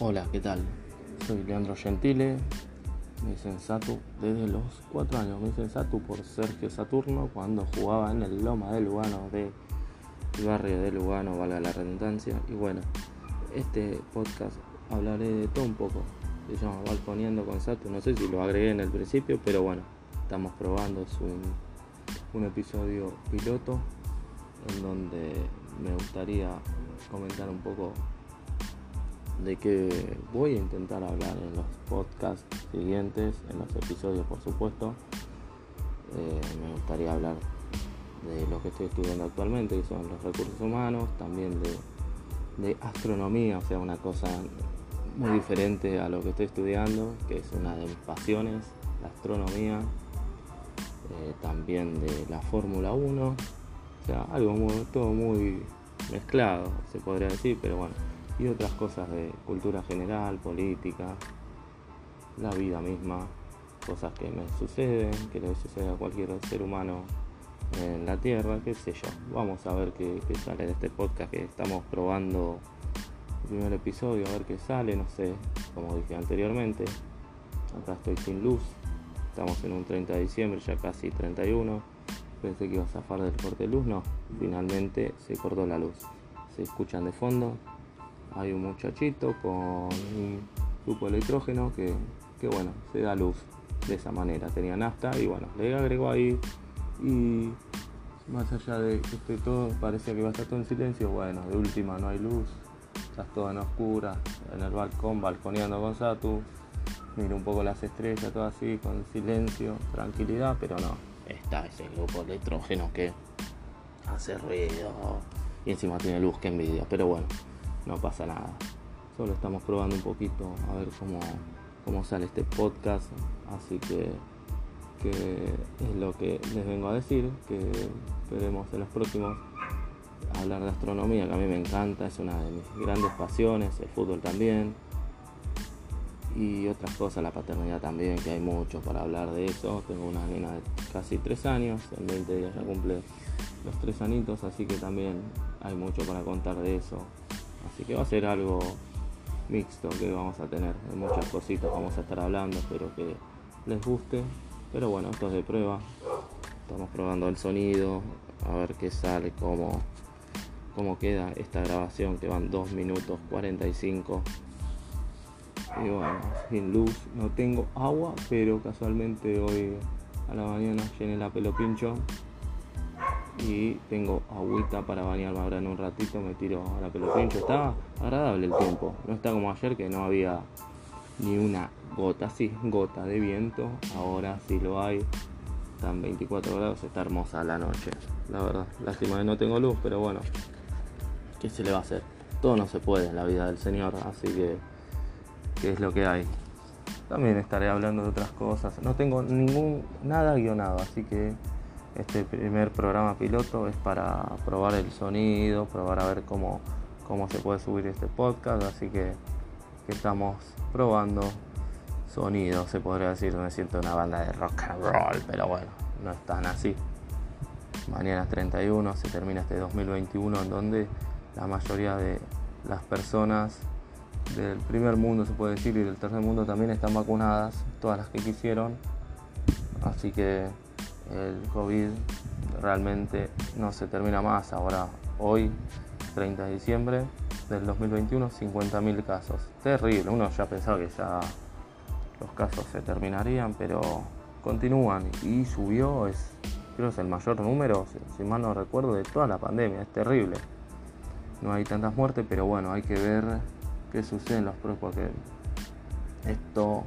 Hola, ¿qué tal? Soy Leandro Gentile, me dicen Satu desde los 4 años. Me dicen Satu por Sergio Saturno cuando jugaba en el Loma de Lugano, de barrio de Lugano, valga la redundancia. Y bueno, este podcast hablaré de todo un poco. Se llama Balconeando con Satu. No sé si lo agregué en el principio, pero bueno, estamos probando. Es un, un episodio piloto en donde me gustaría comentar un poco de que voy a intentar hablar en los podcasts siguientes, en los episodios por supuesto. Eh, me gustaría hablar de lo que estoy estudiando actualmente, que son los recursos humanos, también de, astronomía, o sea, una cosa muy diferente a lo que estoy estudiando, que es una de mis pasiones, la astronomía, eh, también de la Fórmula 1, o sea, algo todo muy mezclado, se podría decir, pero bueno y otras cosas de cultura general, política, la vida misma, cosas que me suceden, que le sucede a cualquier ser humano en la Tierra, qué sé yo. Vamos a ver qué, sale de este podcast que estamos probando el primer episodio, a ver qué sale, no sé, como dije anteriormente. Acá estoy sin luz, estamos en un 30 de diciembre, ya casi 31. Pensé que iba a zafar del corte de luz, no, finalmente se cortó la luz. Se escuchan de fondo hay un muchachito con un grupo de electrógeno que, bueno, se da luz de esa manera. Tenía nafta y bueno, le agregó ahí y más allá de que esté todo, parecía que iba a estar todo en silencio, bueno, de última no hay luz, estás todo en oscura, en el balcón, balconeando con Satu, miro un poco las estrellas, todo así, con silencio, tranquilidad, pero no, está ese grupo de electrógeno que hace ruido y encima tiene luz, que envidia, pero bueno no pasa nada. Solo estamos probando un poquito a ver cómo, cómo sale este podcast. Así que, es lo que les vengo a decir, que esperemos en los próximos hablar de astronomía, que a mí me encanta, es una de mis grandes pasiones, el fútbol también. Y otras cosas, la paternidad también, que hay mucho para hablar de eso. Tengo una nena de casi tres años, en 20 días ya cumple los tres anitos, así que también hay mucho para contar de eso. Así que va a ser algo mixto que vamos a tener. muchas cositas vamos a estar hablando, espero que les guste. Pero bueno, esto es de prueba. Estamos probando el sonido, a ver qué sale, cómo, cómo queda esta grabación que van 2 minutos 45. Y bueno, sin luz, no tengo agua, pero casualmente hoy a la mañana llené la pelo pincho y tengo agüita para bañarme ahora en un ratito, me tiro a la pelopincho. Está agradable el tiempo, no está como ayer que no había ni una gota, sí, gota de viento, ahora sí lo hay. Están 24 grados, está hermosa la noche, la verdad. Lástima que no tengo luz, pero bueno, ¿qué se le va a hacer? Todo no se puede en la vida del Señor, así que, ¿qué es lo que hay? También estaré hablando de otras cosas. No tengo ningún nada guionado, así que este primer programa piloto es para probar el sonido, probar a ver cómo, cómo se puede subir este podcast, así que, estamos probando sonido, se podría decir, me siento una banda de rock and roll, pero bueno, no es tan así. Mañana 31 se termina este 2021 en donde la mayoría de las personas del primer mundo se puede decir y del tercer mundo también están vacunadas, todas las que quisieron. Así que el COVID realmente no se termina más. Ahora, hoy, 30 de diciembre del 2021, 50.000 casos. Terrible, uno ya pensaba que ya los casos se terminarían, pero continúan y subió, es, creo es el mayor número, si, mal no recuerdo, de toda la pandemia. Es terrible. No hay tantas muertes, pero bueno, hay que ver qué sucede en los próximos, porque esto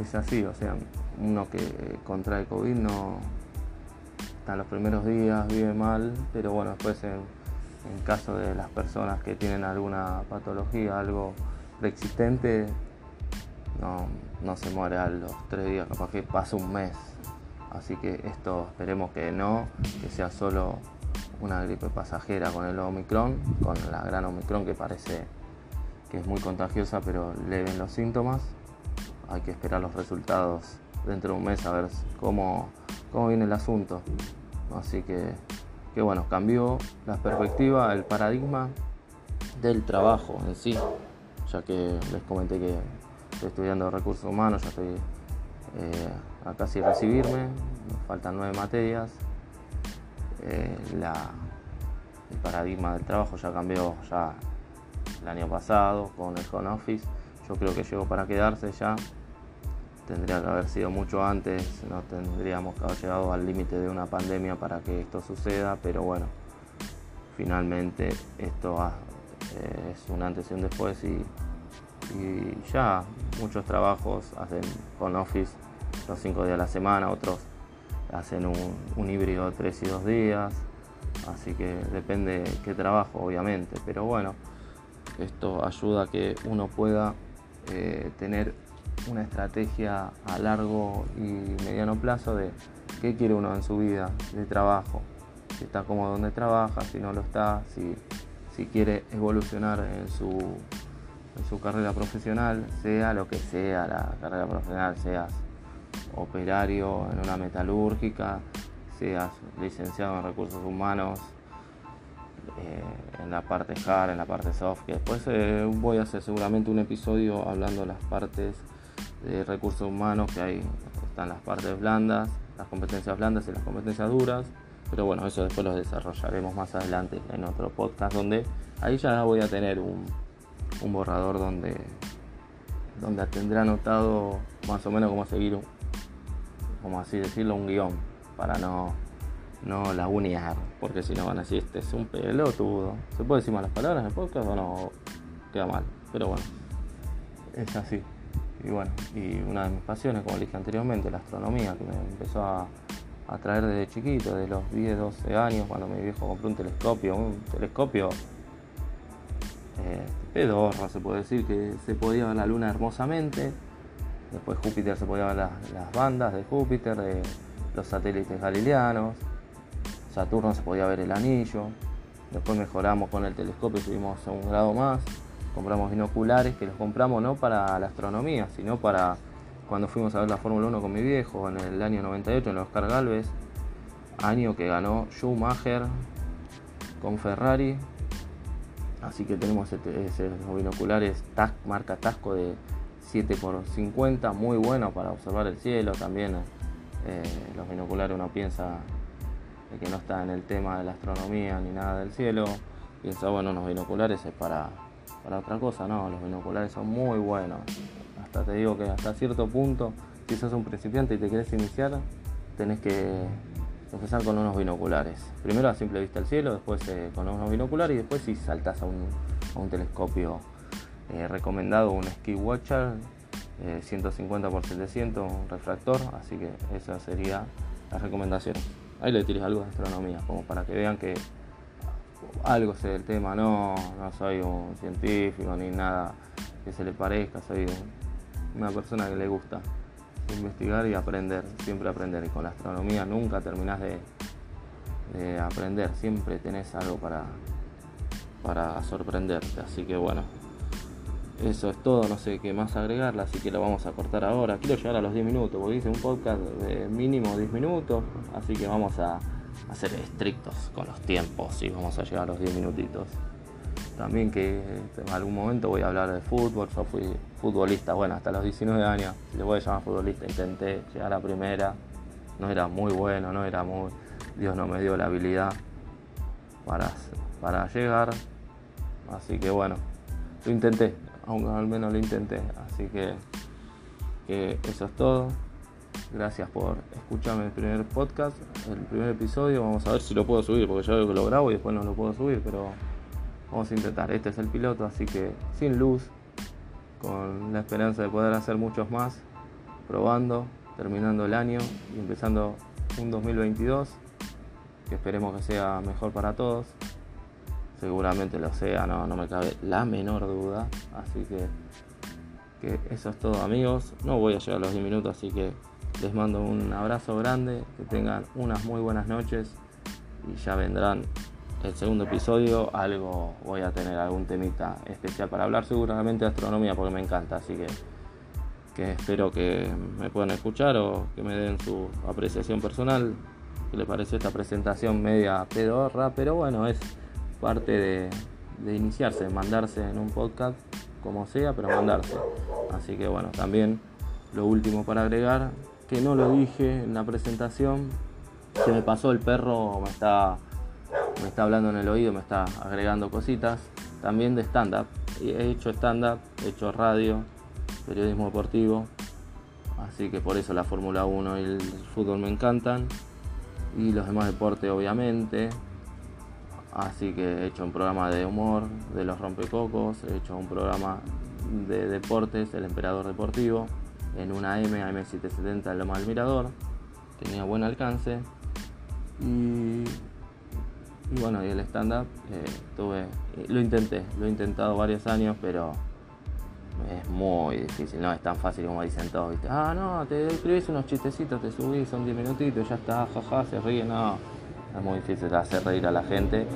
es así, o sea, uno que contrae COVID no está los primeros días, vive mal, pero bueno, después en, caso de las personas que tienen alguna patología, algo preexistente, no, se muere a los tres días, capaz que pasa un mes. Así que esto esperemos que no, que sea solo una gripe pasajera con el Omicron, con la gran Omicron que parece que es muy contagiosa, pero le ven los síntomas. Hay que esperar los resultados dentro de un mes a ver cómo, cómo viene el asunto. Así que, que bueno, cambió la perspectiva, el paradigma del trabajo en sí. ya que les comenté que estoy estudiando recursos humanos, ya estoy eh, a casi recibirme, me faltan nueve materias. Eh, el paradigma del trabajo ya cambió ya el año pasado con el home office. Yo creo que llegó para quedarse ya. Tendría que haber sido mucho antes, no tendríamos que haber llegado al límite de una pandemia para que esto suceda, pero bueno, finalmente esto eh, es un antes y un después y, ya muchos trabajos hacen con office los cinco días a la semana, otros hacen un, un híbrido tres y dos días, así que depende qué trabajo obviamente, pero bueno, esto ayuda a que uno pueda eh, tener una estrategia a largo y mediano plazo de qué quiere uno en su vida de trabajo, si está cómodo donde trabaja, si no lo está, si, quiere evolucionar en su, en su carrera profesional, sea lo que sea la carrera profesional, seas operario en una metalúrgica, seas licenciado en recursos humanos, eh, en la parte hard, en la parte soft, que después eh, voy a hacer seguramente un episodio hablando de las partes de recursos humanos, que hay, están las partes blandas, las competencias blandas y las competencias duras, pero bueno, eso después lo desarrollaremos más adelante en otro podcast, donde ahí ya voy a tener un, un borrador donde, donde tendré anotado más o menos cómo seguir, como así decirlo, un guion, para no no la unear, porque si no van a decir, este es un pelotudo. ¿Se puede decir malas palabras en el podcast o no? Queda mal, pero bueno, es así. Y bueno, y una de mis pasiones, como dije anteriormente, la astronomía, que me empezó a atraer desde chiquito, de los 10, 12 años, cuando mi viejo compró un telescopio, un telescopio eh, pedorro, se puede decir, que se podía ver la luna hermosamente. Después Júpiter se podía ver las, las bandas de Júpiter, de los satélites galileanos. Saturno se podía ver el anillo. Después mejoramos con el telescopio, subimos a un grado más. Compramos binoculares que los compramos no para la astronomía, sino para cuando fuimos a ver la Fórmula 1 con mi viejo en el año 98 en Oscar Galvez. Año que ganó Schumacher con Ferrari. Así que tenemos esos binoculares marca Tasco de 7x50, muy bueno para observar el cielo también. Eh, los binoculares uno piensa que no está en el tema de la astronomía ni nada del cielo, piensa, bueno, unos binoculares es para, para otra cosa, no, los binoculares son muy buenos. Hasta te digo que hasta cierto punto, si sos un principiante y te querés iniciar, tenés que empezar con unos binoculares. Primero a simple vista el cielo, después eh, con unos binoculares y después si saltás a un, a un telescopio eh, recomendado, un Ski Watcher 150 x 700, un refractor, así que esa sería la recomendación ahí le tires algo de astronomía, como para que vean que algo sé del tema, no, no soy un científico ni nada que se le parezca, soy una persona que le gusta investigar y aprender, siempre aprender. Y con la astronomía nunca terminás de, de aprender, siempre tenés algo para, para sorprenderte. Así que bueno, eso es todo, no sé qué más agregarla, así que lo vamos a cortar ahora. Quiero llegar a los 10 minutos, porque hice un podcast de mínimo 10 minutos, así que vamos a, ser estrictos con los tiempos y vamos a llegar a los 10 minutitos. También que en algún momento voy a hablar de fútbol, yo fui futbolista, bueno, hasta los 19 años, le voy a llamar futbolista, intenté llegar a primera, no era muy bueno, no era muy, Dios no me dio la habilidad para, para llegar, así que bueno, lo intenté, aunque al menos lo intenté. Así que, eso es todo. Gracias por escucharme el primer podcast, el primer episodio. Vamos a ver si lo puedo subir, porque ya veo que lo grabo y después no lo puedo subir, pero vamos a intentar. Este es el piloto, así que sin luz, con la esperanza de poder hacer muchos más, probando, terminando el año y empezando un 2022 que esperemos que sea mejor para todos seguramente lo sea, no, no me cabe la menor duda. Así que, que eso es todo amigos. No voy a llegar a los 10 minutos, así que les mando un abrazo grande, que tengan unas muy buenas noches y ya vendrán el segundo episodio. Algo voy a tener algún temita especial para hablar seguramente de astronomía porque me encanta, así que, espero que me puedan escuchar o que me den su apreciación personal. ¿Qué les parece esta presentación media pedorra? Pero bueno, es parte de, iniciarse, de mandarse en un podcast como sea, pero mandarse. Así que bueno, también lo último para agregar, que no lo dije en la presentación, se me pasó el perro, me está, me está hablando en el oído, me está agregando cositas, también de stand-up. He hecho stand-up, he hecho radio, periodismo deportivo, así que por eso la Fórmula 1 y el fútbol me encantan, y los demás deportes obviamente. Así que he hecho un programa de humor de los rompecocos, he hecho un programa de deportes, el emperador deportivo, en una M, AM770 en Loma del Mirador, tenía buen alcance. Y, bueno, y el stand-up eh, tuve, lo intenté, lo he intentado varios años, pero es muy difícil, no es tan fácil como dicen todos. Ah, no, te escribís unos chistecitos, te subís, son 10 minutitos, ya está, jaja, se ríe, no. Es muy difícil hacer reír a la gente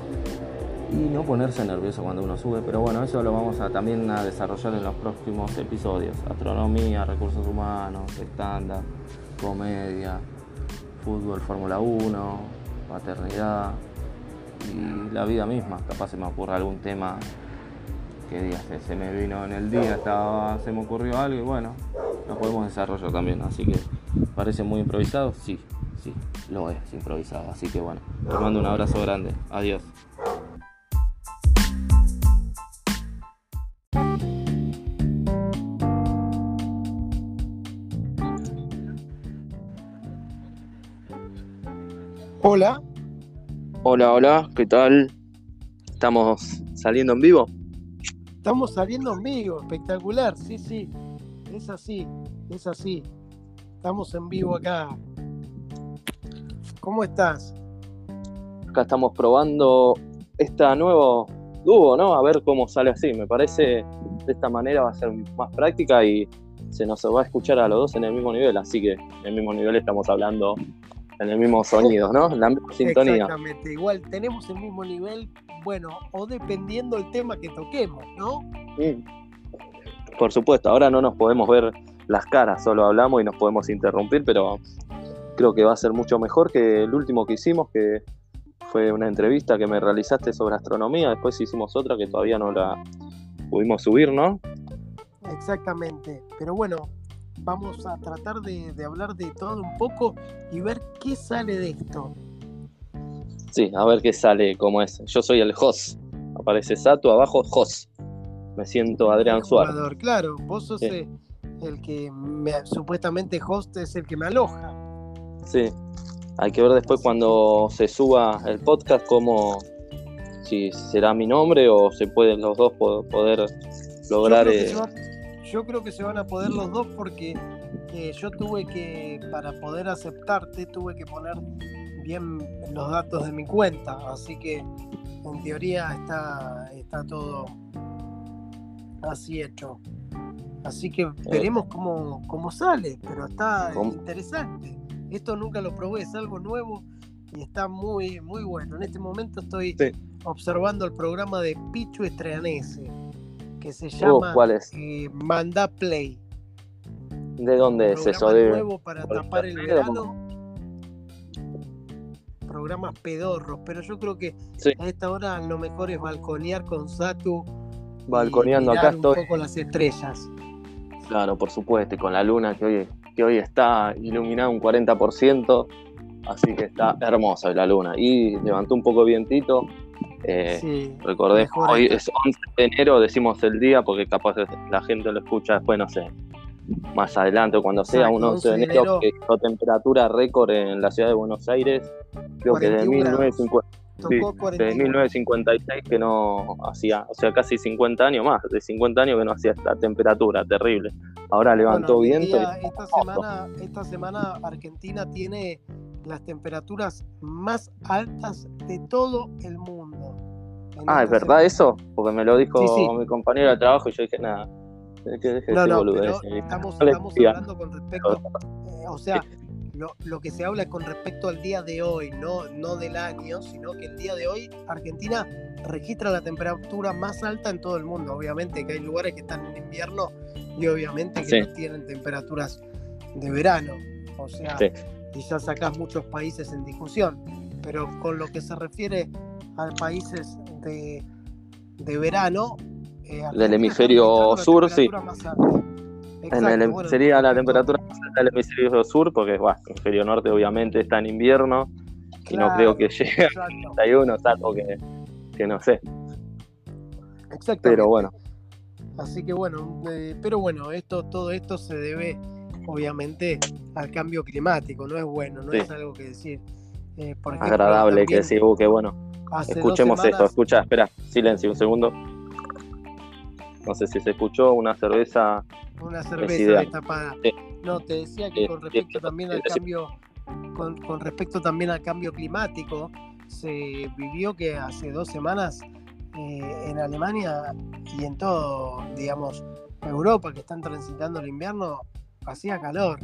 y no ponerse nervioso cuando uno sube, pero bueno, eso lo vamos a también a desarrollar en los próximos episodios. Astronomía, recursos humanos, estándar, comedia, fútbol, Fórmula 1, paternidad y la vida misma. Capaz se me ocurre algún tema que día se, me vino en el día, estaba, se me ocurrió algo y bueno, lo podemos desarrollar también. Así que parece muy improvisado, sí, sí, lo es improvisado. Así que bueno, te mando un abrazo grande. Adiós. Hola. Hola, hola, ¿qué tal? ¿Estamos saliendo en vivo? Estamos saliendo en vivo, espectacular, sí, sí. Es así, es así. Estamos en vivo acá. ¿Cómo estás? Acá estamos probando esta nuevo dúo, ¿no? A ver cómo sale así. Me parece de esta manera va a ser más práctica y se nos va a escuchar a los dos en el mismo nivel. Así que en el mismo nivel estamos hablando en el mismo sonido, ¿no? La misma sintonía. Exactamente, igual tenemos el mismo nivel, bueno, o dependiendo el tema que toquemos, ¿no? Por supuesto, ahora no nos podemos ver las caras, solo hablamos y nos podemos interrumpir, pero creo que va a ser mucho mejor que el último que hicimos, que fue una entrevista que me realizaste sobre astronomía, después hicimos otra que todavía no la pudimos subir, ¿no? Exactamente, pero bueno, vamos a tratar de, hablar de todo un poco y ver qué sale de esto. Sí, a ver qué sale, cómo es. Yo soy el host. Aparece Sato, abajo host. Me siento Adrián Suárez. Claro, vos sos el, que supuestamente host es el que me aloja. Sí, hay que ver después cuando se suba el podcast cómo si será mi nombre o se pueden los dos poder lograr yo creo que se van a poder los dos porque eh, yo tuve que, para poder aceptarte, tuve que poner bien los datos de mi cuenta. Así que en teoría está, está todo así hecho. Así que eh. veremos cómo, cómo sale, pero está interesante. Esto nunca lo probé, es algo nuevo y está muy, muy bueno. En este momento estoy observando el programa de Pichu Estreanese que se uh, llama eh, Manda Play. ¿De dónde es eso? De... nuevo para tapar el verano. Programas pedorros, pero yo creo que a esta hora lo mejor es balconear con Satu. Balconeando acá estoy. Un poco las estrellas. Claro, por supuesto, y con la luna que hoy, que hoy está iluminada un 40%, así que está hermosa la luna. Y levantó un poco vientito, eh, recordé, hoy es 11 de enero, decimos el día porque capaz la gente lo escucha después, no sé, más adelante o cuando sea, un 11 de enero, que hizo temperatura récord en la ciudad de Buenos Aires, creo que de 1956 que no hacía, o sea, casi 50 años más, de 50 años que no hacía esta temperatura terrible. Ahora levantó viento. esta, semana, esta semana Argentina tiene las temperaturas más altas de todo el mundo. Ah, ¿es verdad eso? Porque me lo dijo mi compañero de trabajo y yo dije, nada. Que no, no, pero estamos, estamos hablando con respecto, eh, o sea, lo, lo, que se habla es con respecto al día de hoy, no, no del año, sino que el día de hoy Argentina registra la temperatura más alta en todo el mundo. Obviamente que hay lugares que están en invierno y obviamente que no tienen temperaturas de verano. O sea, ya sacás muchos países en discusión. Pero con lo que se refiere a países de, verano, eh, del hemisferio sur, sí. En Exacto, el- bueno, sería la temperatura más alta del hemisferio sur, porque bueno, el hemisferio norte obviamente está en invierno y no creo que llegue a exacto, 31, salvo que, que no sé. exactamente. Pero bueno, Así que bueno, eh, pero bueno, esto, todo esto se debe obviamente al cambio climático, no es bueno, no Sí. es algo que decir. eh, por ejemplo, agradable que sí, uh, qué bueno. Escuchemos esto, semanas- escucha, espera, silencio un segundo. No sé si se escuchó una cerveza. Una cerveza destapada. Sí. No, te decía que Sí, con respecto también al cambio, con, con respecto también al cambio climático, se vivió que hace dos semanas eh, en Alemania y en todo, digamos, Europa que están transitando el invierno, hacía calor.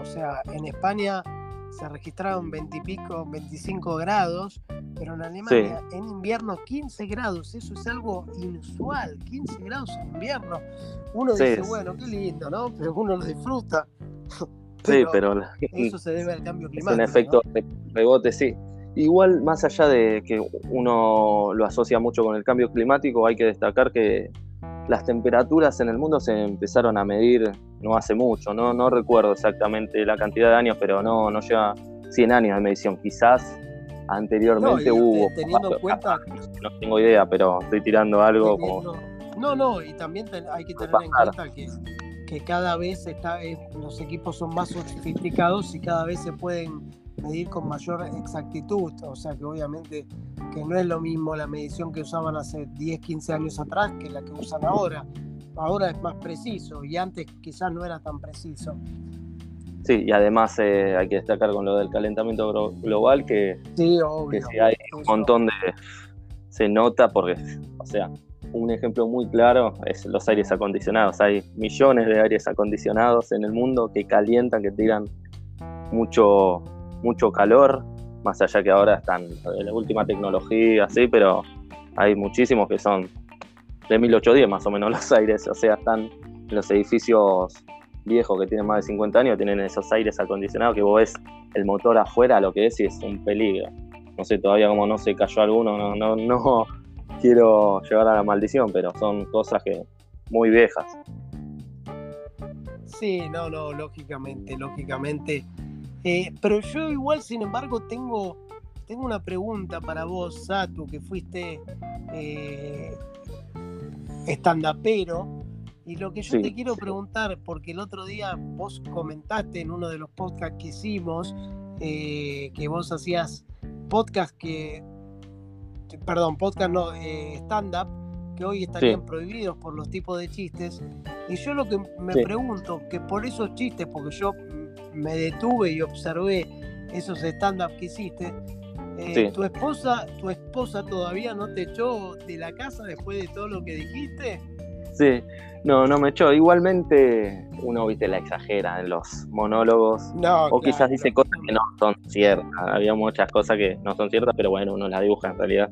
O sea, en España se registraron 20 y pico, 25 grados, pero en Alemania en invierno 15 grados, eso es algo inusual, 15 grados en invierno. Uno Sí, dice, es- bueno, qué lindo, ¿no? Pero uno lo disfruta. Sí, pero eso se debe al cambio es climático. un efecto de rebote, sí. Igual, más allá de que uno lo asocia mucho con el cambio climático, hay que destacar que las temperaturas en el mundo se empezaron a medir no hace mucho, no, no recuerdo exactamente la cantidad de años, pero no, no lleva 100 años de medición. Quizás ¿no? anteriormente Y hubo, teniendo en cuenta, no tengo idea, pero estoy tirando algo como... no, no, y también hay que tener en cuenta que, que cada vez está, eh, los equipos son más sofisticados y cada vez se pueden medir con mayor exactitud. O sea que obviamente que no es lo mismo la medición que usaban hace 10, 15 años atrás que la que usan ahora. Ahora es más preciso y antes quizás no era tan preciso. Sí, y además eh, hay que destacar con lo del calentamiento glo- global que, Sí, que obvio. sí hay un montón de... Se nota porque, o sea, un ejemplo muy claro es los aires acondicionados. Hay millones de aires acondicionados en el mundo que calientan, que tiran mucho, mucho calor, más allá que ahora están de la última tecnología, sí, pero hay muchísimos que son de 1810 más o menos los aires, o sea, están en los edificios viejos que tienen más de 50 años, tienen esos aires acondicionados que vos ves el motor afuera, lo que es y es un peligro. No sé todavía cómo no se cayó alguno, no, no, no quiero llegar a la maldición, pero son cosas que muy viejas. Sí, no, no, lógicamente, lógicamente. Eh, pero yo igual, sin embargo, tengo, tengo una pregunta para vos, Satu, que fuiste eh, estandapero. Y lo que yo Sí. te quiero preguntar, porque el otro día vos comentaste en uno de los podcasts que hicimos, eh, que vos hacías podcast que, perdón, podcast no, eh, stand-up, que hoy estarían prohibidos por los tipos de chistes. Y yo lo que me Sí. pregunto, que por esos chistes, porque yo me detuve y observé esos stand-up que hiciste, eh, Sí. ¿tu esposa tu esposa todavía no te echó de la casa después de todo lo que dijiste? Sí, no, no me echó. Igualmente uno, viste, la exagera en los monólogos. No, O quizás dice cosas que no son ciertas. Había muchas cosas que no son ciertas, pero bueno, uno las dibuja en realidad.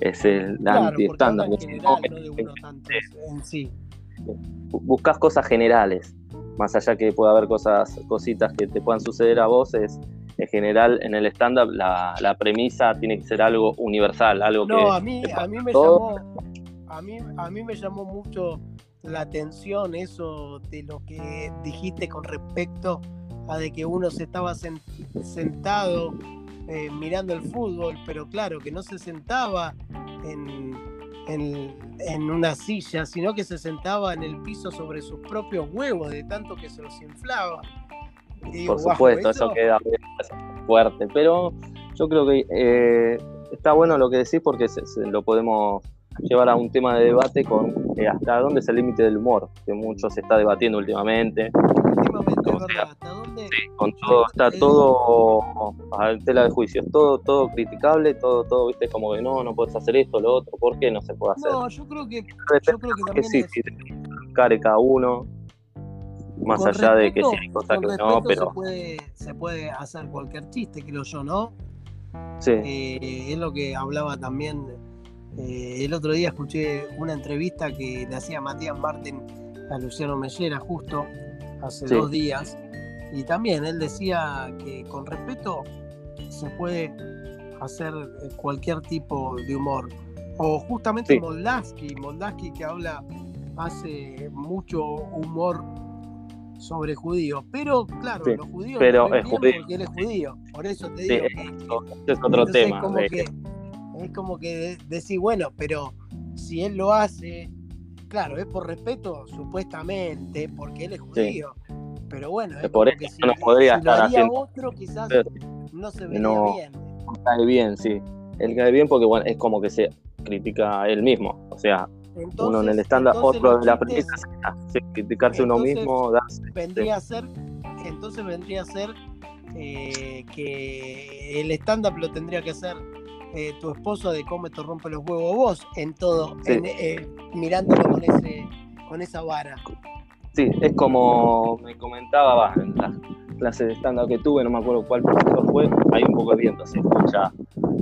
Es el Claro, anti-estándar. no en sí. Buscas cosas generales. Más allá que pueda haber cosas, cositas que te puedan suceder a vos, es en general en el stand-up la, la premisa tiene que ser algo universal, algo No, que a mí, a mí me todo. llamó, a mí, a mí me llamó mucho la atención eso de lo que dijiste con respecto a de que uno se estaba sen- sentado eh, mirando el fútbol, pero claro, que no se sentaba en, en- en una silla, sino que se sentaba en el piso sobre sus propios huevos, de tanto que se los inflaba. Y Por "Guau, supuesto, eso queda fuerte, pero yo creo que eh, está bueno lo que decís porque se- se lo podemos llevar a un tema de debate con eh, hasta dónde es el límite del humor, que mucho se está debatiendo últimamente. Últimamente, es o sea, verdad, ¿hasta dónde? Con todo, está todo a tela de juicio, todo, todo criticable, todo, todo, viste, como que no, no puedes hacer esto, lo otro, ¿por qué no se puede hacer? No, yo creo que, yo creo que sí, es- sí, care cada uno, más con allá de que sí hay cosas que no, pero se puede, se puede hacer cualquier chiste, creo yo, ¿no? sí, Eh, es lo que hablaba también. eh, el otro día escuché una entrevista que le hacía Matías Martín a Luciano Mellera justo hace Sí. dos días. Y también él decía que con respeto se puede hacer eh, cualquier tipo de humor. O justamente Moldaski, Moldaski que habla, hace mucho humor sobre judíos. Pero claro, los judíos pero es judío. porque él es judío. Por eso te digo que, es otro tema. Como, que, es como que decir, bueno, pero si él lo hace, claro, es por respeto, supuestamente, porque él es judío. Pero bueno, es por eso si, no podría si lo haría otro, quizás no se vería bien. Cae bien, sí. Él cae bien porque bueno, es como que se critica a él mismo. O sea, uno en el estándar, otro de la premisa, criticarse uno mismo, vendría a ser, entonces vendría a ser eh, que el stand-up lo tendría que hacer eh, tu esposo de cómo te rompe los huevos vos en todo, eh, mirándolo con ese con esa vara. Sí, es como me comentaba en la clase de stand-up que tuve, no me acuerdo cuál profesor fue, hay un poco de viento, se escucha,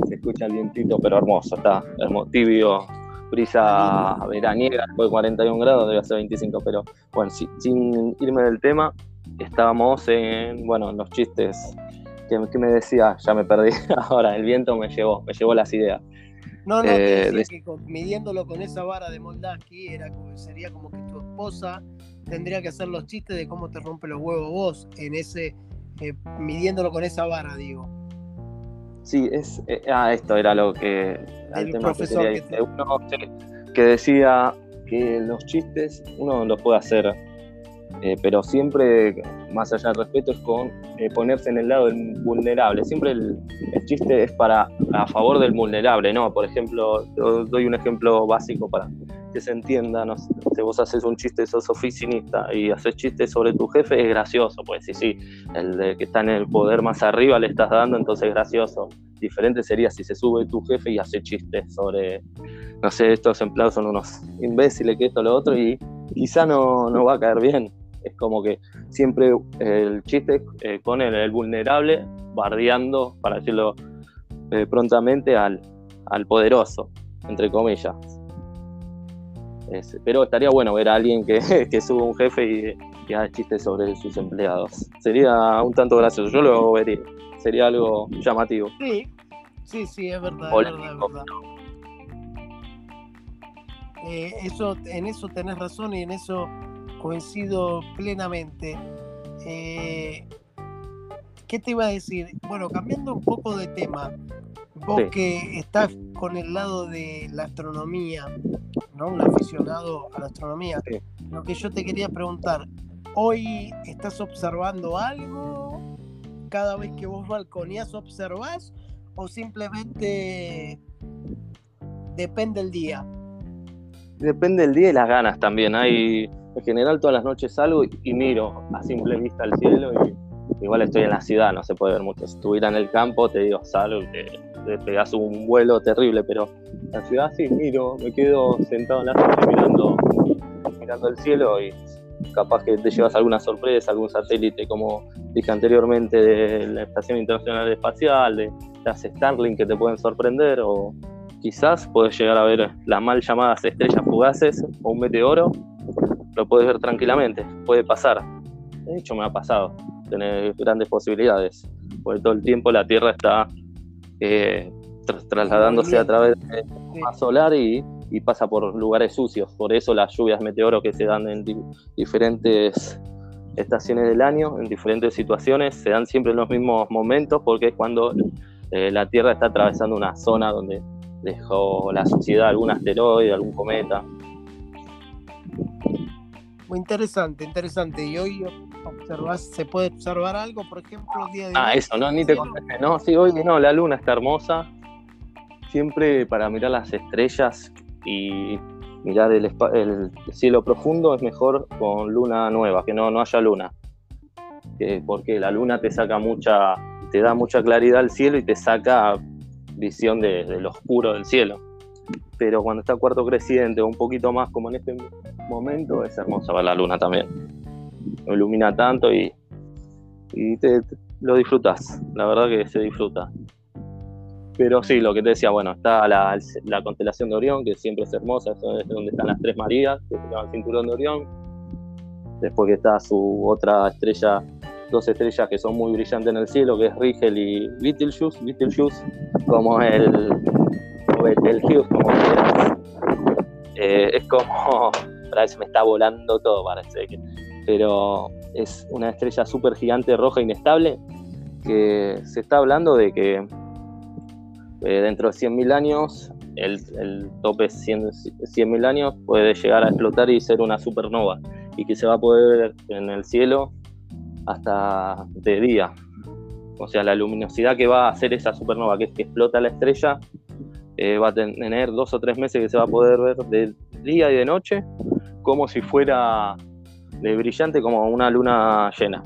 se escucha el vientito, pero hermoso, está hermoso, tibio, brisa veraniega, fue 41 grados, debe ser 25, pero bueno, sin irme del tema, estábamos en, bueno, en los chistes que, me decía, ya me perdí, ahora el viento me llevó, me llevó las ideas. No, no, te eh, decía que midiéndolo con esa vara de Moldaski era, sería como que tu esposa tendría que hacer los chistes de cómo te rompe los huevos vos, en ese, eh, midiéndolo con esa vara, digo. Sí, es, eh, ah, esto era lo que, el tema que, que decía que los chistes uno los puede hacer eh, pero siempre, más allá del respeto, es con eh, ponerse en el lado del vulnerable. Siempre el, chiste es para a favor del vulnerable, ¿no? Por ejemplo, doy un ejemplo básico para que se entienda, no si vos haces un chiste, sos oficinista y haces chistes sobre tu jefe, es gracioso, pues sí, sí, el de que está en el poder más arriba le estás dando, entonces es gracioso. Diferente sería si se sube tu jefe y hace chistes sobre, no sé, estos empleados son unos imbéciles, que esto, lo otro, y quizá no, no va a caer bien es como que siempre el chiste eh, con el, vulnerable bardeando, para decirlo eh, prontamente, al, poderoso, entre comillas. pero estaría bueno ver a alguien que, que suba un jefe y, que haga chistes sobre sus empleados. Sería un tanto gracioso, yo lo vería. Sería algo llamativo. Sí, sí, sí, es verdad. Eh, eso, en eso tenés razón y en eso coincido plenamente. Eh, ¿Qué te iba a decir? Bueno, cambiando un poco de tema, vos que estás con el lado de la astronomía, ¿no? Un aficionado a la astronomía, lo que yo te quería preguntar, ¿hoy estás observando algo? ¿Cada vez que vos balconías observás? ¿O simplemente depende el día? Depende el día y las ganas también. Hay en general todas las noches salgo y, miro a simple vista el cielo y igual estoy en la ciudad, no se puede ver mucho. Si estuviera en el campo, te digo, salgo y te, pegas un vuelo terrible, pero en la ciudad sí miro, me quedo sentado en la noche mirando, mirando el cielo y capaz que te llevas alguna sorpresa, algún satélite, como dije anteriormente, de la Estación Internacional Espacial, de las Starlink que te pueden sorprender, o quizás puedes llegar a ver las mal llamadas estrellas fugaces o un meteoro lo puedes ver tranquilamente, puede pasar. De hecho, me ha pasado, tener grandes posibilidades, porque todo el tiempo la Tierra está eh, trasladándose a través del sistema solar y, pasa por lugares sucios. Por eso las lluvias meteoros que se dan en diferentes estaciones del año, en diferentes situaciones, se dan siempre en los mismos momentos, porque es cuando eh, la Tierra está atravesando una zona donde dejó la suciedad algún asteroide, algún cometa. Interesante, interesante. Y hoy observas, ¿se puede observar algo, por ejemplo, el día de Ah, eso, no, ni te contesté. No, sí, hoy no, la luna está hermosa. Siempre para mirar las estrellas y mirar el, cielo profundo es mejor con luna nueva, que no, no haya luna. porque la luna te saca mucha, te da mucha claridad al cielo y te saca visión de, de lo oscuro del cielo pero cuando está cuarto creciente o un poquito más como en este momento, es hermosa ver la luna también. Lo ilumina tanto y, y te, lo disfrutas, la verdad que se disfruta. Pero sí, lo que te decía, bueno, está la, constelación de Orión, que siempre es hermosa, es donde están las tres Marías, que se llama el cinturón de Orión. Después que está su otra estrella, dos estrellas que son muy brillantes en el cielo, que es Rigel y Betelgeuse. Betelgeuse como el, o Betelgeuse, como quieras. Eh, es como, a veces me está volando todo, parece que, pero es una estrella súper gigante roja inestable que se está hablando de que eh, dentro de 100.000 años, el, el tope 100.000 años puede llegar a explotar y ser una supernova y que se va a poder ver en el cielo hasta de día. O sea, la luminosidad que va a hacer esa supernova, que es que explota la estrella, eh, va a tener dos o tres meses que se va a poder ver de día y de noche, como si fuera de brillante como una luna llena,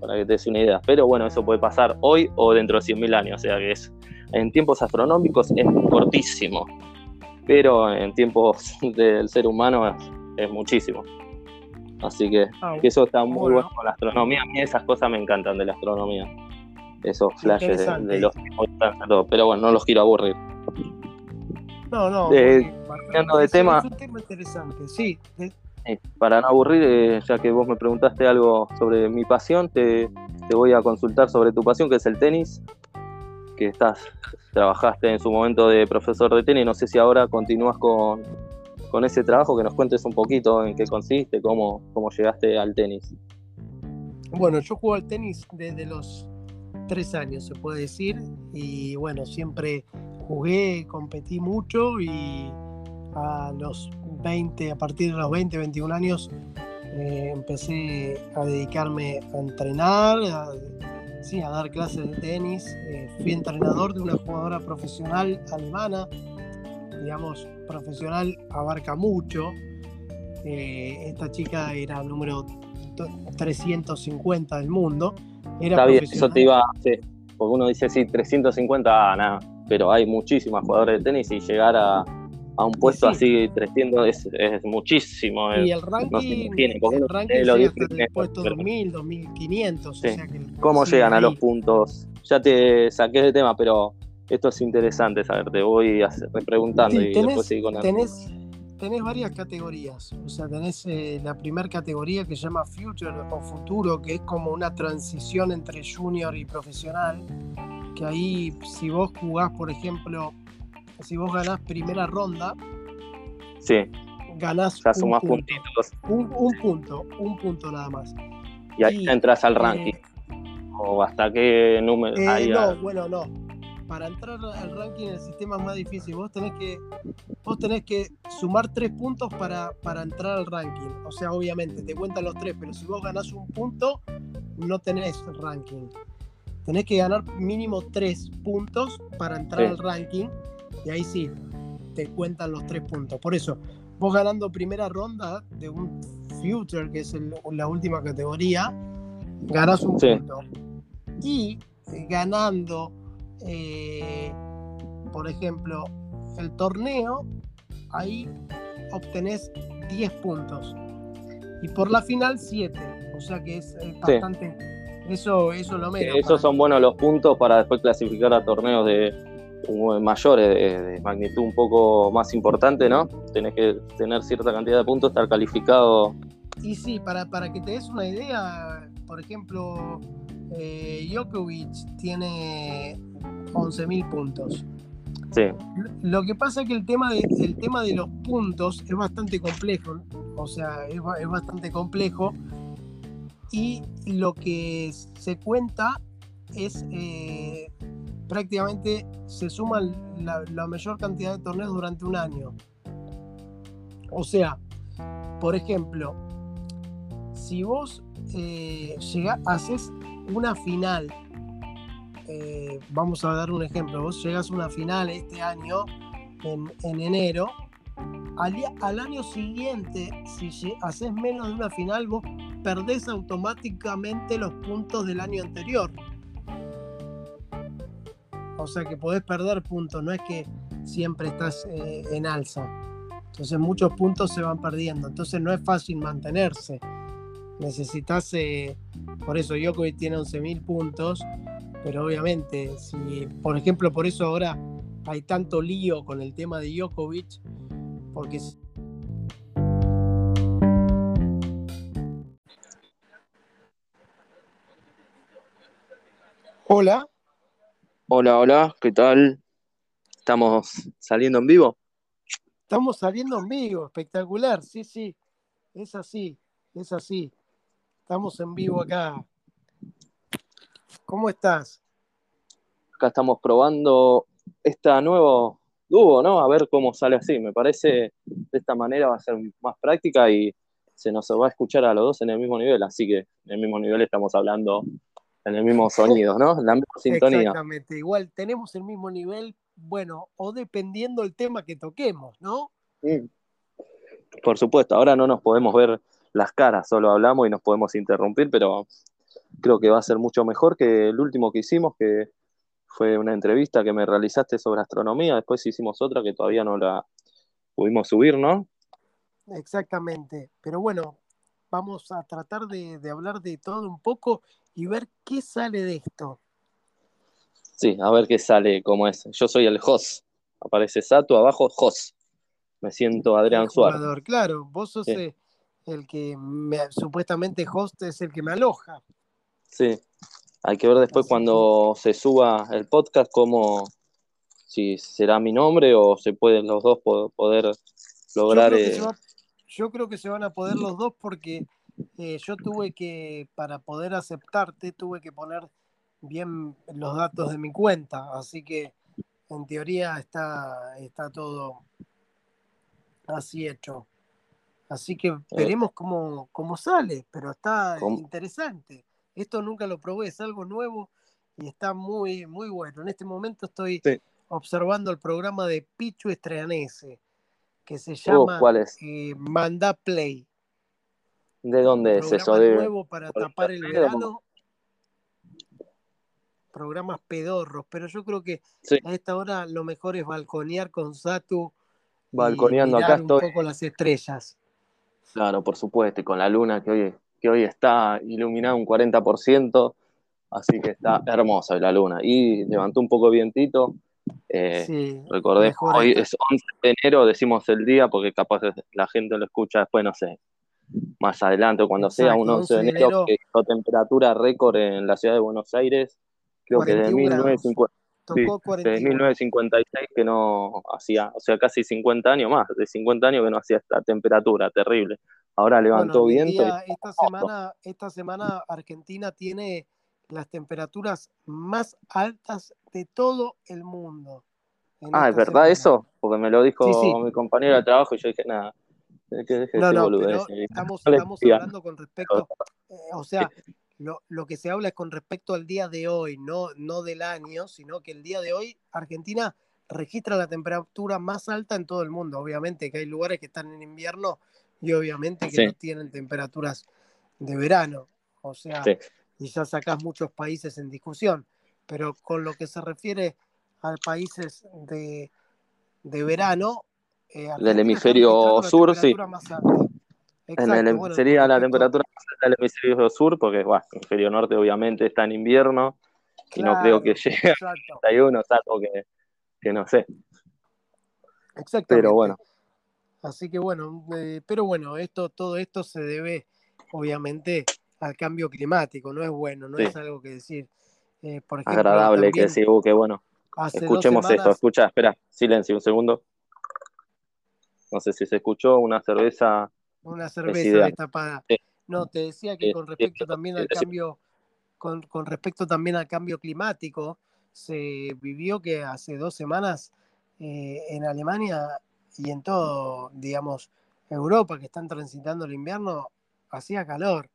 para que te des una idea. Pero bueno, eso puede pasar hoy o dentro de 100.000 años, o sea que es en tiempos astronómicos es cortísimo, pero en tiempos del ser humano es muchísimo. Así que, ah, eso está muy bueno. con la astronomía. A mí esas cosas me encantan de la astronomía. Esos flashes de, los Pero bueno, no los quiero aburrir. No, no. Eh, de tema. Es un tema interesante, sí. para no aburrir, eh, ya que vos me preguntaste algo sobre mi pasión, te, te voy a consultar sobre tu pasión, que es el tenis. Que estás, trabajaste en su momento de profesor de tenis. No sé si ahora continúas con, con ese trabajo, que nos cuentes un poquito en qué consiste, cómo, cómo llegaste al tenis. Bueno, yo juego al tenis desde los tres años, se puede decir, y bueno, siempre jugué, competí mucho y a los 20, a partir de los 20, 21 años, eh, empecé a dedicarme a entrenar, a, sí, a dar clases de tenis. Eh, fui entrenador de una jugadora profesional alemana, digamos, profesional abarca mucho. Eh, esta chica era número 350 del mundo. Era Está bien, eso te iba a porque uno dice, sí, 350, ah, nada, pero hay muchísimas jugadores de tenis y llegar a, a un puesto así 300 es, es, muchísimo. Y el ranking, tiene, el ranking el puesto 2000, 2500. O sea que ¿Cómo llegan a los puntos? Ya te saqué de tema, pero esto es interesante saber, te voy preguntando y después seguir con tenés, tenés varias categorías, o sea, tenés eh, la primera categoría que se llama Future o Futuro, que es como una transición entre junior y profesional, que ahí si vos jugás, por ejemplo, si vos ganás primera ronda, sí. ganás un, punto, un, punto, un punto nada más. Y ahí entras al ranking. Eh, o hasta qué número. Eh, no, bueno, no para entrar al ranking el sistema es más difícil. Vos tenés que, vos tenés que sumar tres puntos para, para entrar al ranking. O sea, obviamente te cuentan los tres, pero si vos ganás un punto, no tenés ranking. Tenés que ganar mínimo tres puntos para entrar al ranking. Y ahí sí, te cuentan los tres puntos. Por eso, vos ganando primera ronda de un Future, que es la última categoría, ganás un punto. Y ganando eh, por ejemplo, el torneo, ahí obtenés 10 puntos. Y por la final 7. O sea que es bastante... Eso, eso lo menos. esos son buenos los puntos para después clasificar a torneos de mayores, de, magnitud un poco más importante, ¿no? Tenés que tener cierta cantidad de puntos, estar calificado. Y sí, para, para que te des una idea, por ejemplo, eh, Djokovic tiene 11.000 puntos. Sí. Lo que pasa es que el tema, de, el tema de los puntos es bastante complejo, o sea, es, bastante complejo y lo que se cuenta es eh, prácticamente se suman la, mayor cantidad de torneos durante un año. O sea, por ejemplo, si vos eh, haces una final eh, vamos a dar un ejemplo, vos llegas a una final este año, en, enero, al, año siguiente, si haces menos de una final, vos perdés automáticamente los puntos del año anterior. O sea que podés perder puntos, no es que siempre estás eh, en alza. Entonces muchos puntos se van perdiendo. Entonces no es fácil mantenerse. Necesitas, eh, por eso Djokovic tiene 11.000 puntos pero obviamente, si, por ejemplo, por eso ahora hay tanto lío con el tema de Djokovic, porque Hola. Hola, hola, ¿qué tal? ¿Estamos saliendo en vivo? Estamos saliendo en vivo, espectacular, sí, sí, es así, es así. Estamos en vivo acá. ¿Cómo estás? Acá estamos probando esta nuevo dúo, ¿no? A ver cómo sale así. Me parece de esta manera va a ser más práctica y se nos va a escuchar a los dos en el mismo nivel, así que en el mismo nivel estamos hablando en el mismo sonido, ¿no? La misma sintonía. Exactamente, igual tenemos el mismo nivel, bueno, o dependiendo el tema que toquemos, ¿no? Por supuesto, ahora no nos podemos ver las caras, solo hablamos y nos podemos interrumpir, pero creo que va a ser mucho mejor que el último que hicimos, que fue una entrevista que me realizaste sobre astronomía, después hicimos otra que todavía no la pudimos subir, ¿no? Exactamente, pero bueno, vamos a tratar de, de hablar de todo un poco y ver qué sale de esto. Sí, a ver qué sale, cómo es. Yo soy el host. Aparece Sato, abajo host. Me siento Adrián Suárez. Claro, vos sos el que me, supuestamente host es el que me aloja. Sí, hay que ver después cuando se suba el podcast cómo, si será mi nombre o se pueden los dos poder lograr. Eh, yo creo que se van a poder los dos porque eh, yo tuve que, para poder aceptarte, tuve que poner bien los datos de mi cuenta, así que en teoría está, está todo así hecho. Así que eh. veremos cómo, cómo sale, pero está interesante. Esto nunca lo probé, es algo nuevo y está muy, muy bueno. En este momento estoy observando el programa de Pichu Estreanese, que se llama eh, Manda Play. ¿De dónde es eso? De... nuevo para tapar el verano. Programas pedorros, pero yo creo que a esta hora lo mejor es balconear con Satu. Balconeando, acá estoy. Un poco las estrellas. Claro, por supuesto, y con la luna que hoy, que hoy está iluminada un 40%, así que está hermosa la luna. Y levantó un poco vientito. Eh, sí, recordé, hoy es 11 de enero, decimos el día, porque capaz la gente lo escucha después, no sé, más adelante, cuando sea un 11 de enero, que hizo temperatura récord en la ciudad de Buenos Aires, creo que desde 1956 que no hacía, o sea, casi 50 años más, de 50 años que no hacía esta temperatura terrible. Ahora levantó viento. esta, semana, esta semana Argentina tiene las temperaturas más altas de todo el mundo. Ah, ¿es verdad eso? Porque me lo dijo mi compañero de trabajo y yo dije, nada, no, no, pero estamos, hablando con respecto, eh, o sea, lo, que se habla es con respecto al día de hoy, no, no del año, sino que el día de hoy Argentina registra la temperatura más alta en todo el mundo. Obviamente que hay lugares que están en invierno y obviamente que no tienen temperaturas de verano. O sea, y ya sacás muchos países en discusión. Pero con lo que se refiere a países de, de verano, eh, del hemisferio sur, sí. sería la temperatura más alta del hemisferio sur, porque bueno, el hemisferio norte obviamente está en invierno y no creo que llegue a 31, salvo que, que no sé. Exactamente. Pero bueno. Así que bueno, eh, pero bueno, esto, todo esto se debe obviamente al cambio climático, no es bueno, no es algo que decir. Eh, por ejemplo, Agradable que decir, uh, qué bueno. Escuchemos esto, escucha, espera, silencio un segundo. No sé si se escuchó una cerveza. Una cerveza destapada. No, te decía que con respecto también al cambio, con, respecto también al cambio climático, se vivió que hace dos semanas eh, en Alemania y en todo, digamos, Europa que están transitando el invierno, hacía calor.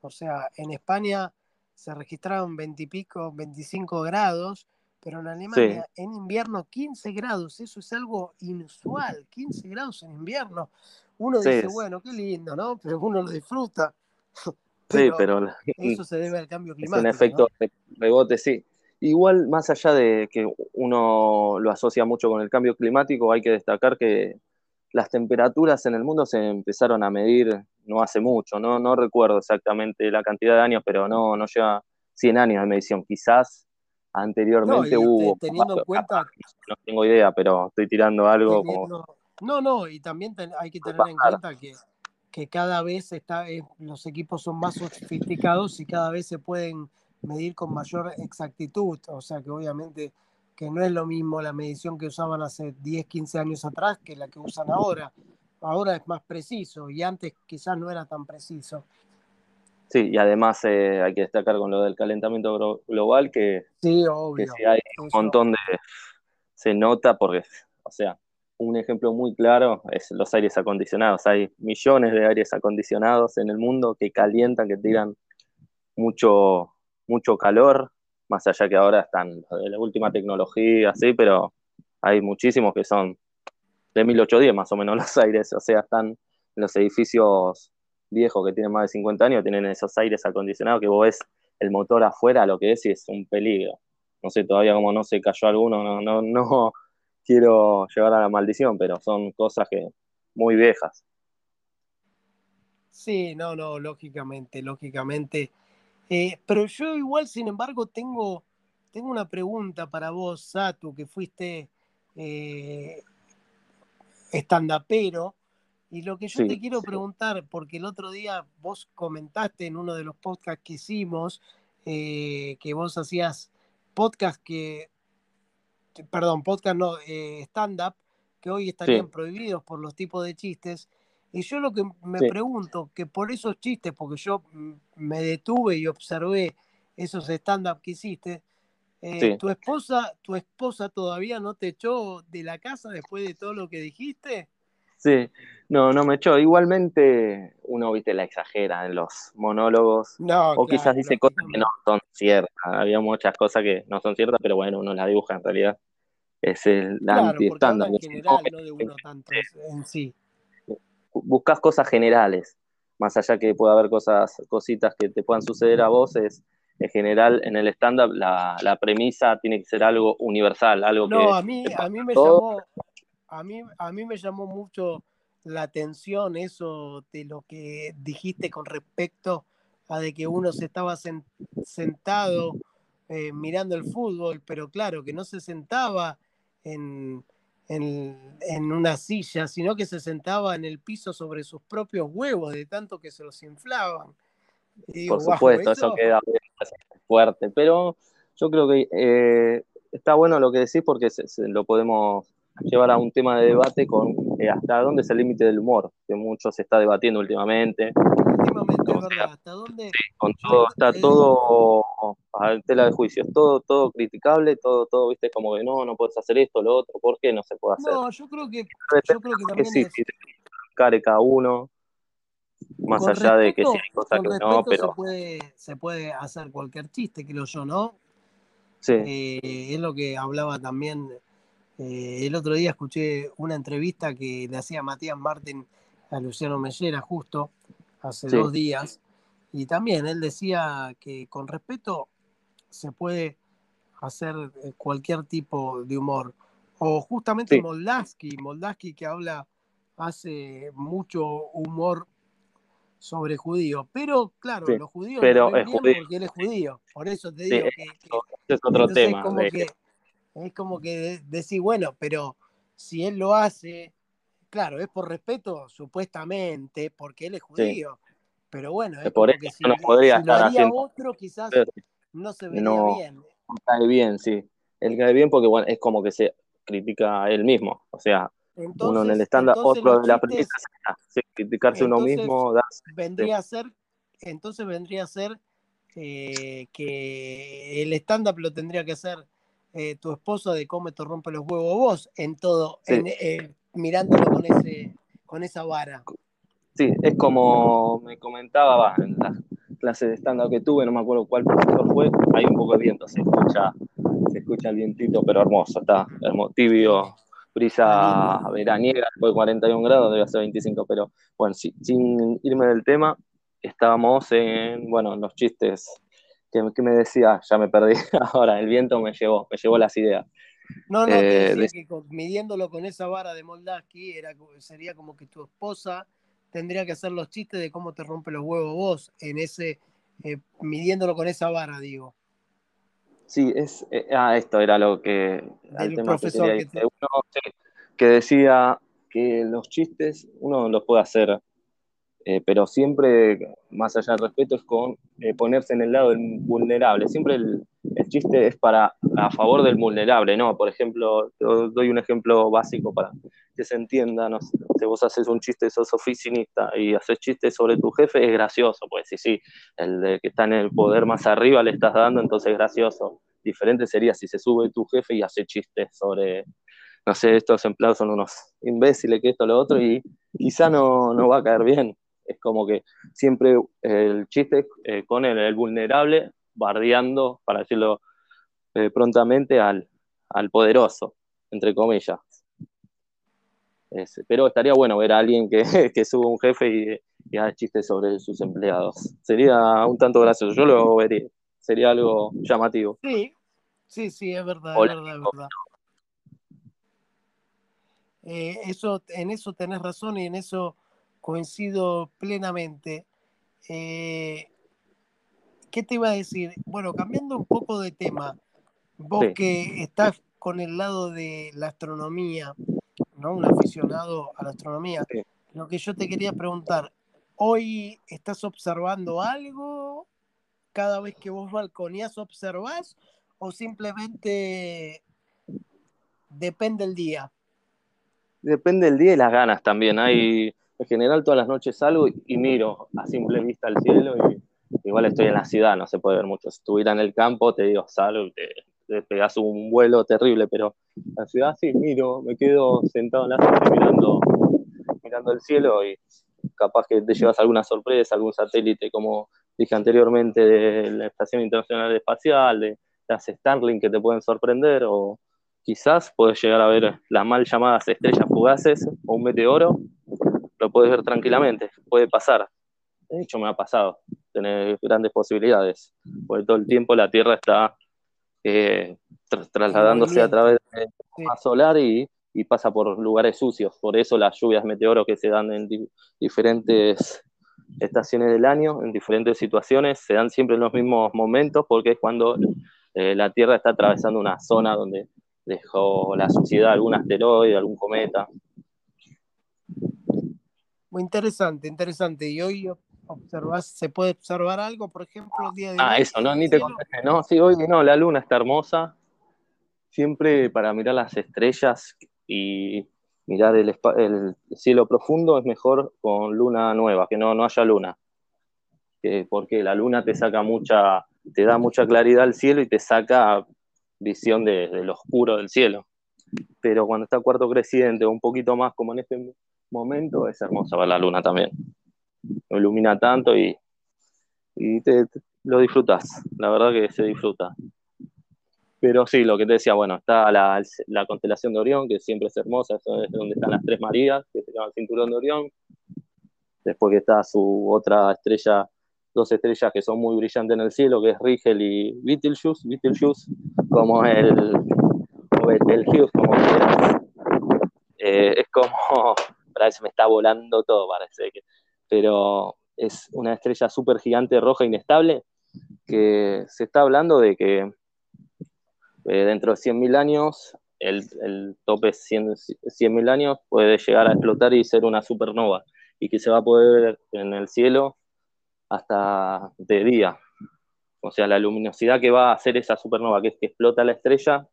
O sea, en España se registraron 20 y pico, 25 grados pero en Alemania en invierno 15 grados, eso es algo inusual, 15 grados en invierno. Uno dice, bueno, qué lindo, ¿no? Pero uno lo disfruta. sí, pero eso se debe al cambio climático. Es un efecto de rebote, sí. Igual, más allá de que uno lo asocia mucho con el cambio climático, hay que destacar que las temperaturas en el mundo se empezaron a medir no hace mucho, no, no recuerdo exactamente la cantidad de años, pero no, no lleva 100 años de medición. Quizás anteriormente hubo. Teniendo en cuenta. No tengo idea, pero estoy tirando algo como. No, no, y también hay que tener en cuenta que, que cada vez está, eh, los equipos son más sofisticados y cada vez se pueden medir con mayor exactitud. O sea que obviamente que no es lo mismo la medición que usaban hace 10, 15 años atrás que la que usan ahora. Ahora es más preciso y antes quizás no era tan preciso. Sí, y además eh, hay que destacar con lo del calentamiento global que, sí, obvio, que hay un montón de... se nota porque, o sea, un ejemplo muy claro es los aires acondicionados. Hay millones de aires acondicionados en el mundo que calientan, que tiran mucho, mucho calor, más allá que ahora están de la última tecnología, sí, pero hay muchísimos que son de 1810 más o menos los aires, o sea, están los edificios viejos que tienen más de 50 años, tienen esos aires acondicionados que vos ves el motor afuera, lo que es y es un peligro. No sé todavía cómo no se cayó alguno, no, no, no, quiero llevar a la maldición, pero son cosas que muy viejas. Sí, no, no, lógicamente, lógicamente. Eh, pero yo igual, sin embargo, tengo, tengo una pregunta para vos, Satu, que fuiste eh, estandapero. Y lo que yo te quiero preguntar, porque el otro día vos comentaste en uno de los podcasts que hicimos, eh, que vos hacías podcast que perdón, podcast no, eh, stand-up, que hoy estarían prohibidos por los tipos de chistes. Y yo lo que me pregunto, que por esos chistes, porque yo me detuve y observé esos stand-up que hiciste, eh, ¿tu, esposa, ¿tu esposa todavía no te echó de la casa después de todo lo que dijiste? Sí, no, no me echó. Igualmente uno, viste, la exagera en los monólogos. No, o quizás dice cosas que no son ciertas. Había muchas cosas que no son ciertas, pero bueno, uno las dibuja en realidad es el claro, anti-estándar. En general, no de uno tanto en sí. Buscas cosas generales, más allá que pueda haber cosas, cositas que te puedan suceder a vos, es en general en el stand la, la, premisa tiene que ser algo universal, algo no, que. a mí, a mí me llamó, a mí, a mí me llamó mucho la atención eso de lo que dijiste con respecto a de que uno se estaba sentado eh, mirando el fútbol, pero claro, que no se sentaba en, una silla, sino que se sentaba en el piso sobre sus propios huevos, de tanto que se los inflaban. Por supuesto, eso... queda fuerte, pero yo creo que eh, está bueno lo que decís porque lo podemos llevar a un tema de debate con eh, hasta dónde es el límite del humor, que mucho se está debatiendo últimamente. Últimamente, es verdad, hasta dónde... con todo, está todo a tela de juicio, todo, todo criticable, todo, todo, viste, como que no, no puedes hacer esto, lo otro, ¿por qué no se puede hacer? No, yo creo que, yo creo que también sí, es... sí, cada uno, más allá de que sí hay cosas que no, pero... Se puede, se puede hacer cualquier chiste, creo yo, ¿no? Sí. Eh, es lo que hablaba también eh, el otro día escuché una entrevista que le hacía Matías Martín a Luciano Mellera justo hace dos días y también él decía que con respeto se puede hacer eh, cualquier tipo de humor. O justamente sí. Moldaski, que habla, hace mucho humor sobre judío. Pero claro, los judíos pero no ven bien porque él es judío. Por eso te digo que, es otro tema. Como que, es como que decir, bueno, pero si él lo hace, claro, es por respeto, supuestamente, porque él es judío. Pero bueno, es por eso que si, no podría si lo haría haciendo... otro, quizás no se vería no, bien. Cae bien, sí. Él cae bien porque bueno, es como que se critica a él mismo. O sea, entonces, uno en el estándar, otro de la premisa, sí, criticarse uno mismo. Darse, vendría a ser, entonces vendría a ser eh, que el stand-up lo tendría que hacer eh, tu esposo de cómo te rompe los huevos vos en todo, Sí. en, eh, mirándolo con, ese, con esa vara. Sí, es como me comentaba en la clase de stand-up que tuve, no me acuerdo cuál profesor fue, hay un poco de viento, se escucha, se escucha el vientito, pero hermoso, está hermoso, tibio, brisa veraniega, después de 41 grados, debe ser 25, pero bueno, sí, sin irme del tema, estábamos en, bueno, en los chistes que, que me decía, ya me perdí, ahora el viento me llevó, me llevó las ideas. No, no, te Eh, decía de- que con- midiéndolo con esa vara de Moldaski era, sería como que tu esposa tendría que hacer los chistes de cómo te rompe los huevos vos, en ese, eh, midiéndolo con esa vara, digo. Sí, es, eh, ah, esto era lo que, tema que profesor que te- Uno, que decía que los chistes uno los puede hacer, eh, pero siempre, más allá del respeto, es con eh, ponerse en el lado del vulnerable. Siempre el, el chiste es para a favor del vulnerable, ¿no? Por ejemplo, doy un ejemplo básico para que se entienda, no si vos haces un chiste, sos oficinista y haces chistes sobre tu jefe, es gracioso, pues sí, sí, el de que está en el poder más arriba le estás dando, entonces es gracioso. Diferente sería si se sube tu jefe y hace chistes sobre, no sé, estos empleados son unos imbéciles, que esto, lo otro, y quizá no, no va a caer bien. Es como que siempre el chiste eh, con el vulnerable bardeando, para decirlo eh, prontamente, al, poderoso, entre comillas. pero estaría bueno ver a alguien que, que suba un jefe y, haga chistes sobre sus empleados. Sería un tanto gracioso, yo lo vería, sería algo llamativo. Sí, sí, sí, es verdad, es verdad, es verdad. Eh, eso, en eso tenés razón y en eso coincido plenamente. Eh, ¿qué te iba a decir? Bueno, cambiando un poco de tema, vos que estás con el lado de la astronomía, ¿no? Un aficionado a la astronomía, lo que yo te quería preguntar, ¿hoy estás observando algo? ¿Cada vez que vos balconías observás? ¿O simplemente depende el día? Depende el día y las ganas también. Hay, en general todas las noches salgo y miro a simple vista al cielo y igual estoy en la ciudad, no se puede ver mucho. Si estuviera en el campo, te digo, salgo y te, pegas un vuelo terrible, pero en la ciudad sí, miro, me quedo sentado en la ciudad mirando, mirando el cielo y capaz que te llevas alguna sorpresa, algún satélite, como dije anteriormente, de la Estación Internacional Espacial, de las Starlink que te pueden sorprender, o quizás puedes llegar a ver las mal llamadas estrellas fugaces o un meteoro, lo puedes ver tranquilamente, puede pasar. De hecho, me ha pasado tener grandes posibilidades, porque todo el tiempo la Tierra está eh, trasladándose a través del sistema solar y, pasa por lugares sucios. Por eso las lluvias meteoros que se dan en diferentes estaciones del año, en diferentes situaciones, se dan siempre en los mismos momentos, porque es cuando eh, la Tierra está atravesando una zona donde dejó la suciedad algún asteroide, algún cometa. Muy interesante, interesante. Y hoy observas, ¿se puede observar algo, por ejemplo, el día de Ah, eso, no, ni te contesté, no, sí, hoy no, la luna está hermosa, siempre para mirar las estrellas y mirar el, cielo profundo es mejor con luna nueva, que no, no haya luna, porque la luna te saca mucha, te da mucha claridad al cielo y te saca visión de, de lo oscuro del cielo. Pero cuando está cuarto creciente o un poquito más como en este momento, es hermosa ver la luna también lo ilumina tanto y, y te, lo disfrutas, la verdad que se disfruta. Pero sí, lo que te decía, bueno, está la, la constelación de Orión, que siempre es hermosa, es donde están las tres Marías, que se llama el cinturón de Orión. Después que está su otra estrella, dos estrellas que son muy brillantes en el cielo, que es Rigel y Betelgeuse, Betelgeuse como el, o Betelgeuse, como quieras. Eh, es como, parece me está volando todo, parece que pero es una estrella súper gigante roja inestable que se está hablando de que eh, dentro de 100.000 años, el, el tope 100.000 años puede llegar a explotar y ser una supernova y que se va a poder ver en el cielo hasta de día. O sea, la luminosidad que va a hacer esa supernova, que es que explota la estrella,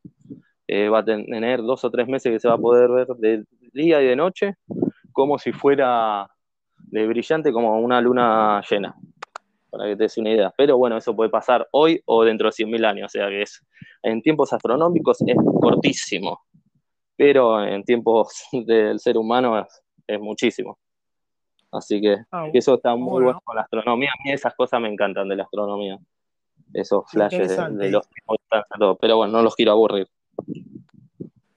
eh, va a tener dos o tres meses que se va a poder ver de día y de noche, como si fuera de brillante como una luna llena, para que te des una idea. Pero bueno, eso puede pasar hoy o dentro de 100.000 años, o sea que es, en tiempos astronómicos es cortísimo, pero en tiempos del ser humano es, muchísimo. Así que, ah, eso está muy bueno. con la astronomía. A mí esas cosas me encantan de la astronomía. Esos flashes de, los tiempos. Pero bueno, no los quiero aburrir.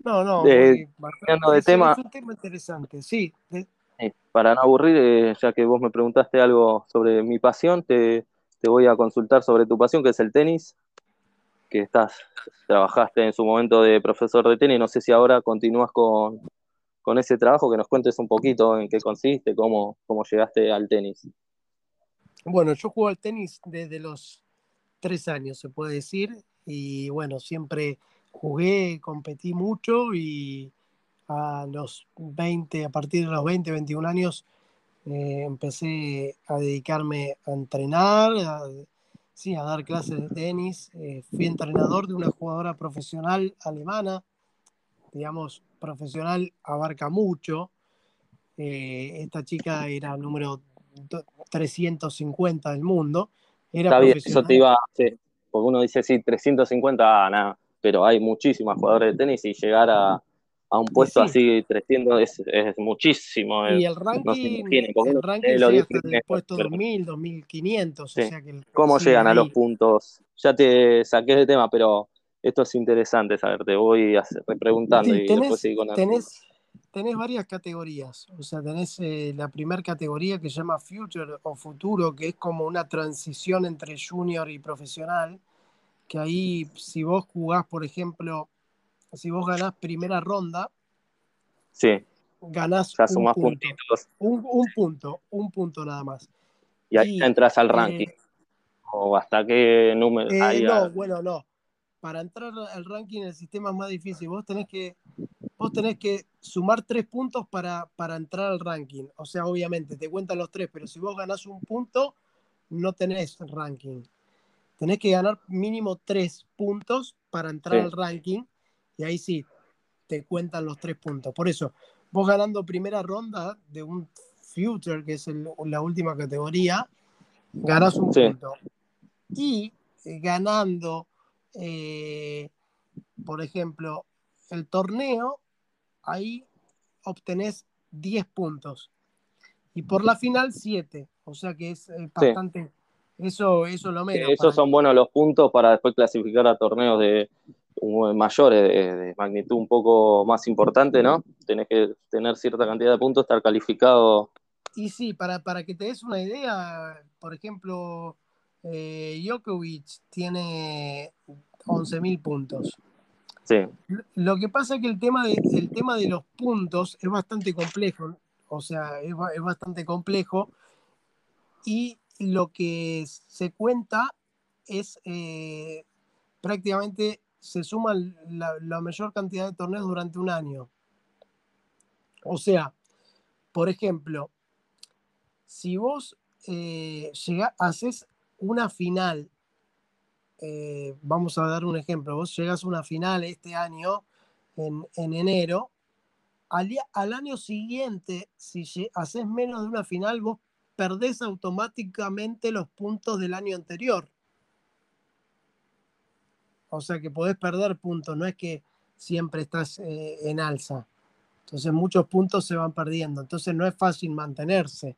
No, no. de tema. Es un tema interesante, sí para no aburrir, eh, ya que vos me preguntaste algo sobre mi pasión, te, voy a consultar sobre tu pasión, que es el tenis, que estás, trabajaste en su momento de profesor de tenis, no sé si ahora continúas con, ese trabajo, que nos cuentes un poquito en qué consiste, cómo, cómo llegaste al tenis. Bueno, yo juego al tenis desde los tres años, se puede decir, y bueno, siempre jugué, competí mucho y a los 20, a partir de los 20, 21 años, eh, empecé a dedicarme a entrenar, sí, a dar clases de tenis. Eh, fui entrenador de una jugadora profesional alemana, digamos, profesional abarca mucho. Eh, esta chica era número 350 del mundo. Era Está bien, eso te iba a porque uno dice, sí, 350, ah, nada, pero hay muchísimas jugadores de tenis y llegar a, a un puesto así 300 es, es muchísimo. Y el ranking, el ranking llega hasta el puesto 2000, 2500. O sea que ¿Cómo llegan a los puntos? Ya te saqué de tema, pero esto es interesante saber. Te voy preguntando y tenés, después sigo con tenés, tenés varias categorías. O sea, tenés eh, la primera categoría que se llama Future o Futuro, que es como una transición entre junior y profesional. Que ahí, si vos jugás, por ejemplo, si vos ganás primera ronda, sí. ganás un, punto, un, punto, un punto nada más. Y ahí entras al ranking. Eh, ¿O hasta qué número? Eh, no, bueno, no. Para entrar al ranking el sistema es más difícil. Vos tenés que, vos tenés que sumar tres puntos para, para entrar al ranking. O sea, obviamente, te cuentan los tres, pero si vos ganás un punto, no tenés ranking. Tenés que ganar mínimo tres puntos para entrar al ranking y ahí sí, te cuentan los tres puntos. Por eso, vos ganando primera ronda de un Future, que es la última categoría, ganás un punto. Y eh, ganando, eh, por ejemplo, el torneo, ahí obtenés 10 puntos. Y por la final, 7. O sea que es bastante. Eso, eso lo menos. esos son buenos los puntos para después clasificar a torneos de, mayores, de, magnitud un poco más importante, ¿no? Tenés que tener cierta cantidad de puntos, estar calificado. Y sí, para, para que te des una idea, por ejemplo, eh, Djokovic tiene 11.000 puntos. Sí. Lo que pasa es que el tema de, el tema de los puntos es bastante complejo, o sea, es, es bastante complejo y lo que se cuenta es eh, prácticamente se suma la, mayor cantidad de torneos durante un año. O sea, por ejemplo, si vos eh, haces una final, eh, vamos a dar un ejemplo, vos llegas a una final este año en, enero, al, al, año siguiente, si haces menos de una final, vos perdés automáticamente los puntos del año anterior. O sea que podés perder puntos, no es que siempre estás eh, en alza. Entonces muchos puntos se van perdiendo. Entonces no es fácil mantenerse.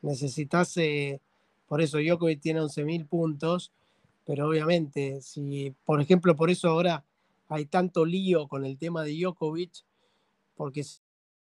Necesitas, eh, por eso Djokovic tiene 11.000 puntos, pero obviamente, si, por ejemplo, por eso ahora hay tanto lío con el tema de Djokovic, porque